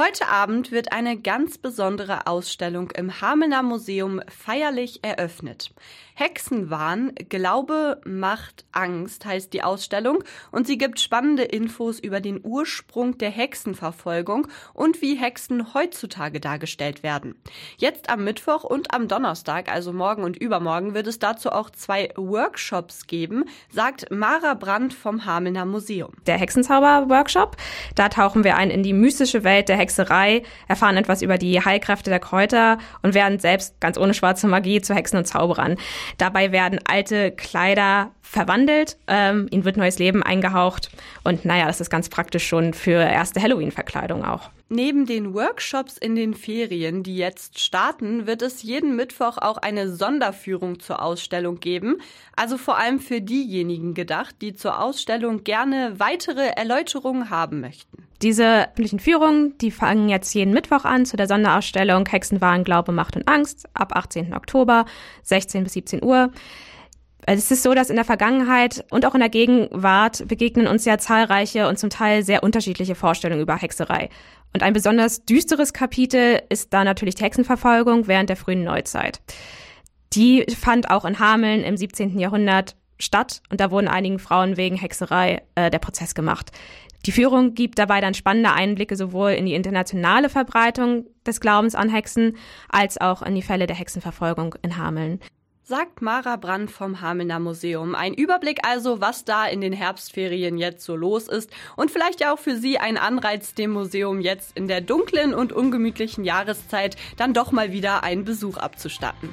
Heute Abend wird eine ganz besondere Ausstellung im Hamelner Museum feierlich eröffnet. Hexenwahn, Glaube, Macht, Angst heißt die Ausstellung und sie gibt spannende Infos über den Ursprung der Hexenverfolgung und wie Hexen heutzutage dargestellt werden. Jetzt am Mittwoch und am Donnerstag, also morgen und übermorgen, wird es dazu auch zwei Workshops geben, sagt Mara Brandt vom Hamelner Museum. Der Hexenzauber-Workshop, da tauchen wir ein in die mystische Welt der Hexerei, erfahren etwas über die Heilkräfte der Kräuter und werden selbst ganz ohne schwarze Magie zu Hexen und Zauberern. Dabei werden alte Kleider verwandelt, ähm, ihnen wird neues Leben eingehaucht und naja, das ist ganz praktisch schon für erste Halloween-Verkleidung auch. Neben den Workshops in den Ferien, die jetzt starten, wird es jeden Mittwoch auch eine Sonderführung zur Ausstellung geben. Also vor allem für diejenigen gedacht, die zur Ausstellung gerne weitere Erläuterungen haben möchten. Diese öffentlichen Führungen, die fangen jetzt jeden Mittwoch an zu der Sonderausstellung Hexenwahn, Glaube, Macht und Angst ab 18. Oktober, 16 bis 17 Uhr. Es ist so, dass in der Vergangenheit und auch in der Gegenwart begegnen uns ja zahlreiche und zum Teil sehr unterschiedliche Vorstellungen über Hexerei. Und ein besonders düsteres Kapitel ist da natürlich die Hexenverfolgung während der frühen Neuzeit. Die fand auch in Hameln im 17. Jahrhundert statt und da wurden einigen Frauen wegen Hexerei äh, der Prozess gemacht. Die Führung gibt dabei dann spannende Einblicke sowohl in die internationale Verbreitung des Glaubens an Hexen als auch in die Fälle der Hexenverfolgung in Hameln sagt Mara Brandt vom Hamelner Museum. Ein Überblick also, was da in den Herbstferien jetzt so los ist und vielleicht ja auch für Sie ein Anreiz, dem Museum jetzt in der dunklen und ungemütlichen Jahreszeit dann doch mal wieder einen Besuch abzustatten.